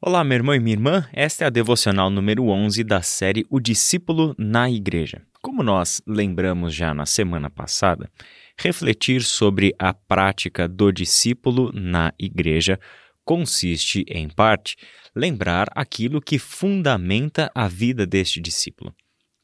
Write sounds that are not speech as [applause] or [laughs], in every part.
Olá, meu irmão e minha irmã. Esta é a devocional número 11 da série O Discípulo na Igreja. Como nós lembramos já na semana passada, refletir sobre a prática do discípulo na igreja consiste, em parte, lembrar aquilo que fundamenta a vida deste discípulo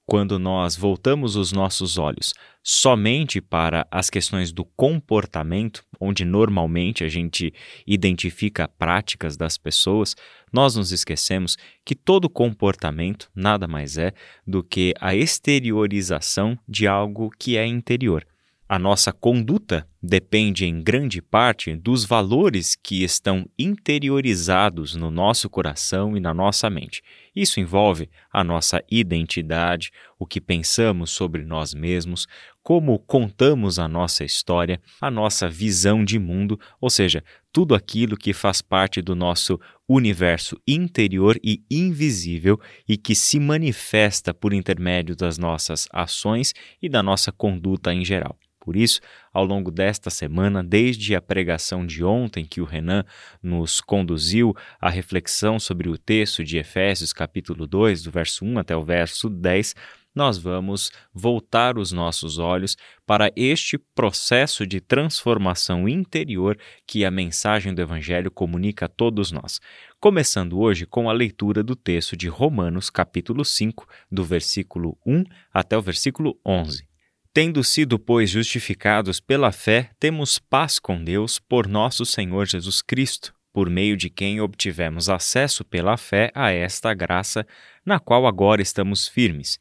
quando nós voltamos os nossos olhos somente para as questões do comportamento, onde normalmente a gente identifica práticas das pessoas, nós nos esquecemos que todo comportamento nada mais é do que a exteriorização de algo que é interior. A nossa conduta depende em grande parte dos valores que estão interiorizados no nosso coração e na nossa mente. Isso envolve a nossa identidade, o que pensamos sobre nós mesmos, como contamos a nossa história, a nossa visão de mundo, ou seja, tudo aquilo que faz parte do nosso universo interior e invisível e que se manifesta por intermédio das nossas ações e da nossa conduta em geral. Por isso, ao longo desta semana, desde a pregação de ontem que o Renan nos conduziu à reflexão sobre o texto de Efésios, capítulo 2, do verso 1 até o verso 10, nós vamos voltar os nossos olhos para este processo de transformação interior que a mensagem do Evangelho comunica a todos nós. Começando hoje com a leitura do texto de Romanos, capítulo 5, do versículo 1 até o versículo 11. Tendo sido, pois, justificados pela fé, temos paz com Deus por nosso Senhor Jesus Cristo, por meio de quem obtivemos acesso pela fé a esta graça, na qual agora estamos firmes,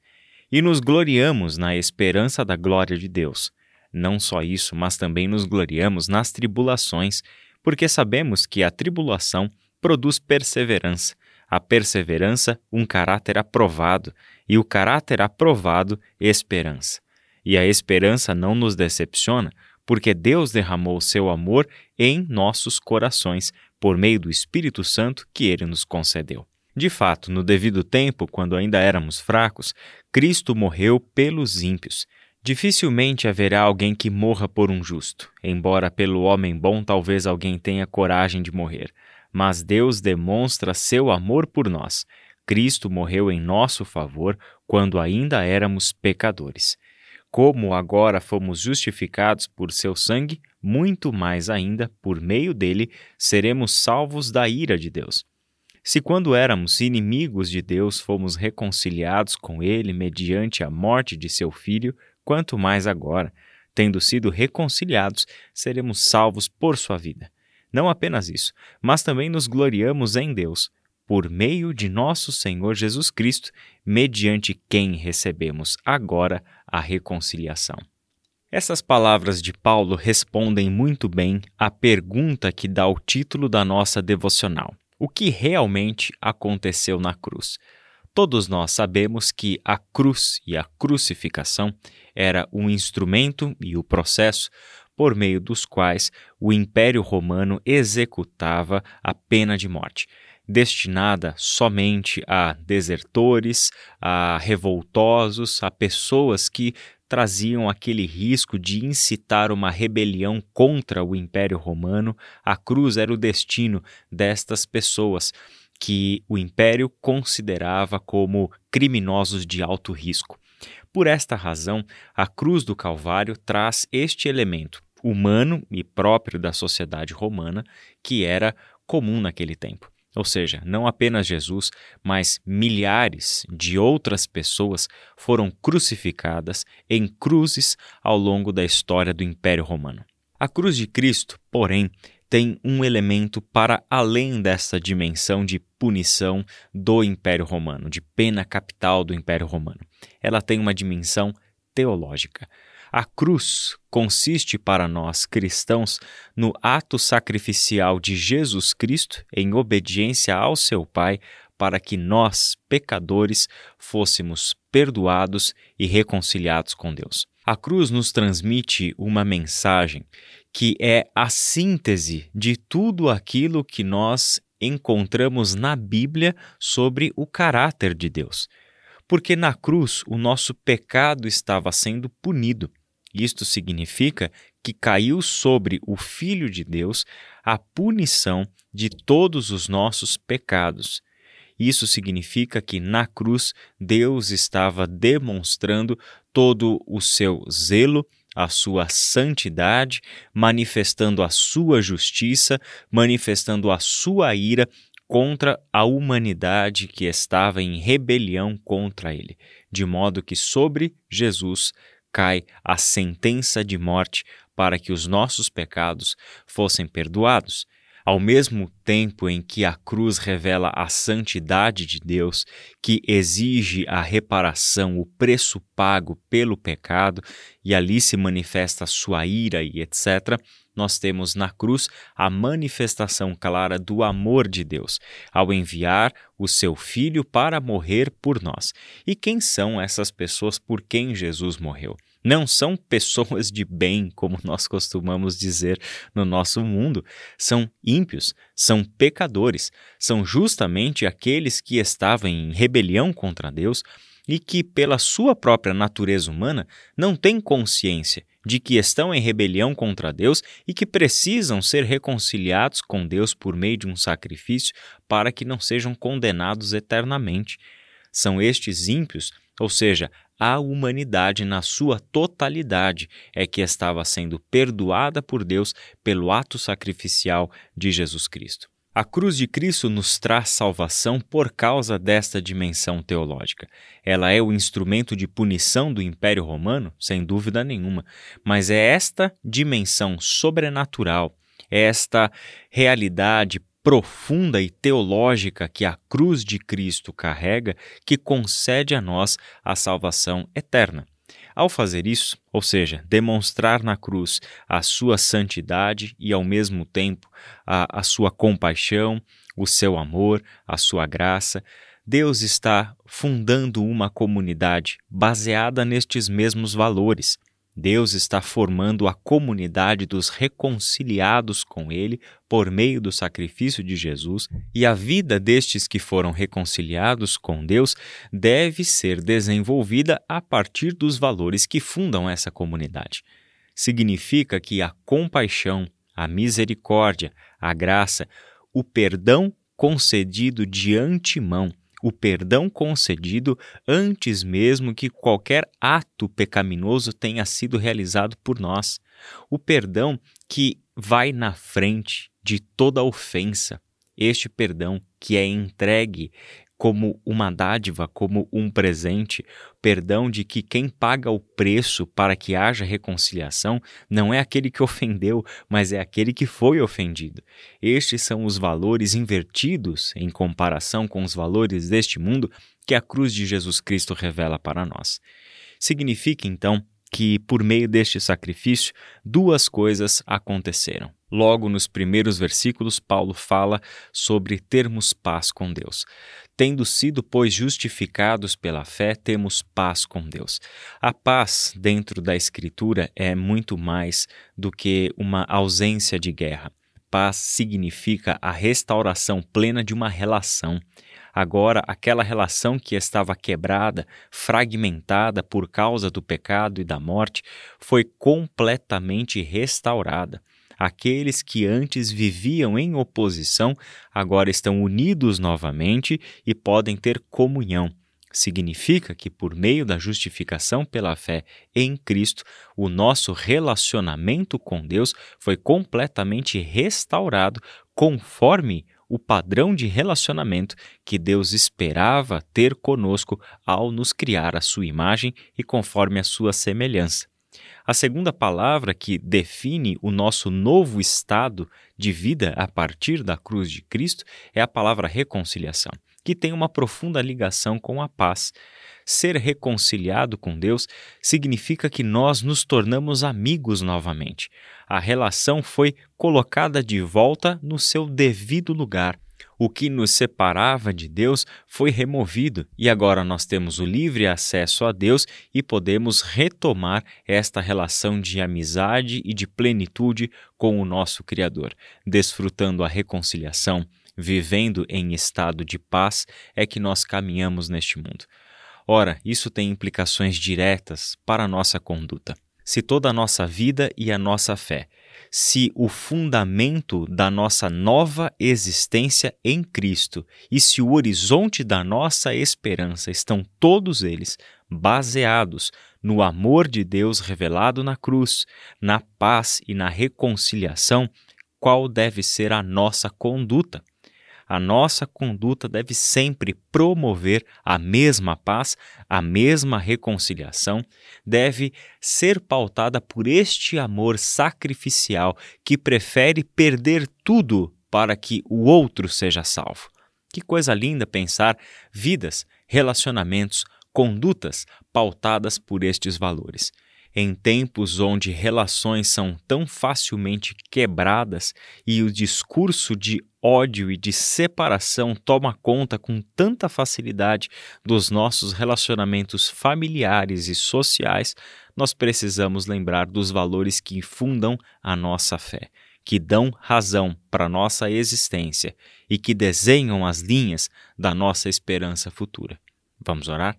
e nos gloriamos na esperança da glória de Deus. Não só isso, mas também nos gloriamos nas tribulações, porque sabemos que a tribulação produz perseverança, a perseverança, um caráter aprovado, e o caráter aprovado, esperança. E a esperança não nos decepciona, porque Deus derramou seu amor em nossos corações por meio do Espírito Santo que ele nos concedeu. De fato, no devido tempo, quando ainda éramos fracos, Cristo morreu pelos ímpios. Dificilmente haverá alguém que morra por um justo, embora pelo homem bom talvez alguém tenha coragem de morrer. Mas Deus demonstra seu amor por nós. Cristo morreu em nosso favor quando ainda éramos pecadores como agora fomos justificados por seu sangue, muito mais ainda, por meio dele, seremos salvos da ira de Deus. Se quando éramos inimigos de Deus fomos reconciliados com ele mediante a morte de seu filho, quanto mais agora, tendo sido reconciliados, seremos salvos por sua vida. Não apenas isso, mas também nos gloriamos em Deus, por meio de nosso Senhor Jesus Cristo, mediante quem recebemos agora a reconciliação. Essas palavras de Paulo respondem muito bem à pergunta que dá o título da nossa devocional: O que realmente aconteceu na cruz? Todos nós sabemos que a cruz e a crucificação era um instrumento e o processo por meio dos quais o Império Romano executava a pena de morte destinada somente a desertores, a revoltosos, a pessoas que traziam aquele risco de incitar uma rebelião contra o Império Romano. A cruz era o destino destas pessoas que o Império considerava como criminosos de alto risco. Por esta razão, a cruz do Calvário traz este elemento humano e próprio da sociedade romana que era comum naquele tempo. Ou seja, não apenas Jesus, mas milhares de outras pessoas foram crucificadas em cruzes ao longo da história do Império Romano. A cruz de Cristo, porém, tem um elemento para além dessa dimensão de punição do Império Romano, de pena capital do Império Romano. Ela tem uma dimensão teológica. A cruz consiste para nós cristãos no ato sacrificial de Jesus Cristo em obediência ao seu Pai para que nós, pecadores, fôssemos perdoados e reconciliados com Deus. A cruz nos transmite uma mensagem que é a síntese de tudo aquilo que nós encontramos na Bíblia sobre o caráter de Deus. Porque na cruz o nosso pecado estava sendo punido isto significa que caiu sobre o Filho de Deus a punição de todos os nossos pecados. Isso significa que na cruz Deus estava demonstrando todo o seu zelo, a sua santidade, manifestando a sua justiça, manifestando a sua ira contra a humanidade que estava em rebelião contra ele, de modo que sobre Jesus cai a sentença de morte para que os nossos pecados fossem perdoados. Ao mesmo tempo em que a cruz revela a santidade de Deus, que exige a reparação, o preço pago pelo pecado, e ali se manifesta sua ira e etc., nós temos na cruz a manifestação clara do amor de Deus, ao enviar o seu Filho para morrer por nós. E quem são essas pessoas por quem Jesus morreu? Não são [laughs] pessoas de bem, como nós costumamos dizer no nosso mundo. São ímpios, são pecadores, são justamente aqueles que estavam em rebelião contra Deus e que, pela sua própria natureza humana, não têm consciência de que estão em rebelião contra Deus e que precisam ser reconciliados com Deus por meio de um sacrifício para que não sejam condenados eternamente. São estes ímpios, ou seja, a humanidade na sua totalidade é que estava sendo perdoada por Deus pelo ato sacrificial de Jesus Cristo. A cruz de Cristo nos traz salvação por causa desta dimensão teológica. Ela é o instrumento de punição do Império Romano, sem dúvida nenhuma, mas é esta dimensão sobrenatural, é esta realidade profunda e teológica que a cruz de Cristo carrega que concede a nós a salvação eterna. Ao fazer isso, ou seja, demonstrar na cruz a sua santidade e ao mesmo tempo a, a sua compaixão, o seu amor, a sua graça, Deus está fundando uma comunidade baseada nestes mesmos valores. Deus está formando a comunidade dos reconciliados com Ele por meio do sacrifício de Jesus, e a vida destes que foram reconciliados com Deus deve ser desenvolvida a partir dos valores que fundam essa comunidade. Significa que a compaixão, a misericórdia, a graça, o perdão concedido de antemão o perdão concedido antes mesmo que qualquer ato pecaminoso tenha sido realizado por nós. O perdão que vai na frente de toda ofensa. Este perdão que é entregue como uma dádiva, como um presente, perdão de que quem paga o preço para que haja reconciliação não é aquele que [laughs] ofendeu, mas é aquele que foi ofendido. Estes são os valores invertidos em comparação com os valores deste mundo que a cruz de Jesus Cristo revela para nós. Significa então que, por meio deste sacrifício, duas coisas aconteceram. Logo nos primeiros versículos, Paulo fala sobre termos paz com Deus. Tendo sido, pois, justificados pela fé, temos paz com Deus. A paz, dentro da Escritura, é muito mais do que uma ausência de guerra. Paz significa a restauração plena de uma relação. Agora, aquela relação que estava quebrada, fragmentada por causa do pecado e da morte, foi completamente restaurada. Aqueles que antes viviam em oposição agora estão unidos novamente e podem ter comunhão. Significa que, por meio da justificação pela fé em Cristo, o nosso relacionamento com Deus foi completamente restaurado conforme o padrão de relacionamento que Deus esperava ter conosco ao nos criar a sua imagem e conforme a sua semelhança. A segunda palavra que define o nosso novo estado de vida a partir da cruz de Cristo é a palavra reconciliação, que tem uma profunda ligação com a paz. Ser reconciliado com Deus significa que nós nos tornamos amigos novamente. A relação foi colocada de volta no seu devido lugar. O que nos separava de Deus foi removido e agora nós temos o livre acesso a Deus e podemos retomar esta relação de amizade e de plenitude com o nosso Criador, desfrutando a reconciliação, vivendo em estado de paz, é que nós caminhamos neste mundo. Ora, isso tem implicações diretas para a nossa conduta. se toda a nossa vida e a nossa fé, se o fundamento da nossa nova existência em Cristo e se o horizonte da nossa esperança estão todos eles baseados no amor de Deus revelado na cruz, na paz e na reconciliação, qual deve ser a nossa conduta? A nossa conduta deve sempre promover a mesma paz, a mesma reconciliação, deve ser pautada por este amor sacrificial que prefere perder tudo para que o outro seja salvo. Que coisa linda pensar vidas, relacionamentos, condutas pautadas por estes valores. Em tempos onde relações são tão facilmente quebradas e o discurso de ódio e de separação toma conta com tanta facilidade dos nossos relacionamentos familiares e sociais, nós precisamos lembrar dos valores que fundam a nossa fé, que dão razão para nossa existência e que desenham as linhas da nossa esperança futura. Vamos orar?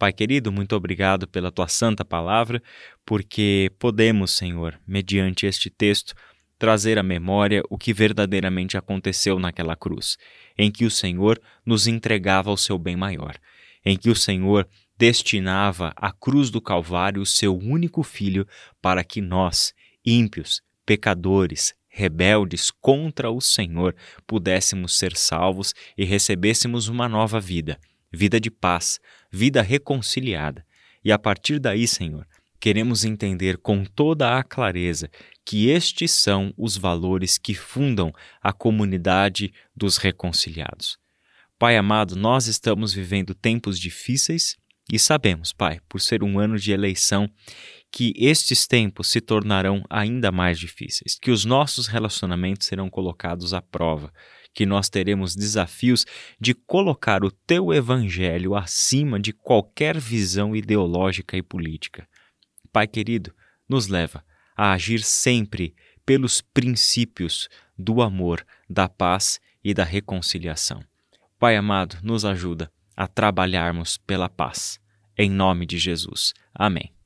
Pai querido, muito obrigado pela tua santa palavra, porque podemos, Senhor, mediante este texto, trazer à memória o que verdadeiramente aconteceu naquela cruz, em que o Senhor nos entregava o seu bem maior, em que o Senhor destinava à cruz do Calvário o seu único filho para que nós, ímpios, pecadores, rebeldes contra o Senhor, pudéssemos ser salvos e recebêssemos uma nova vida vida de paz, vida reconciliada. E a partir daí, Senhor, queremos entender com toda a clareza que estes são os valores que fundam a comunidade dos reconciliados. Pai amado, nós estamos vivendo tempos difíceis e sabemos, Pai, por ser um ano de eleição, que estes tempos se tornarão ainda mais difíceis, que os nossos relacionamentos serão colocados à prova, que nós teremos desafios de colocar o teu evangelho acima de qualquer visão ideológica e política. Pai querido, nos leva a agir sempre pelos princípios do amor, da paz e da reconciliação. Pai amado, nos ajuda a trabalharmos pela paz. Em nome de Jesus. Amém.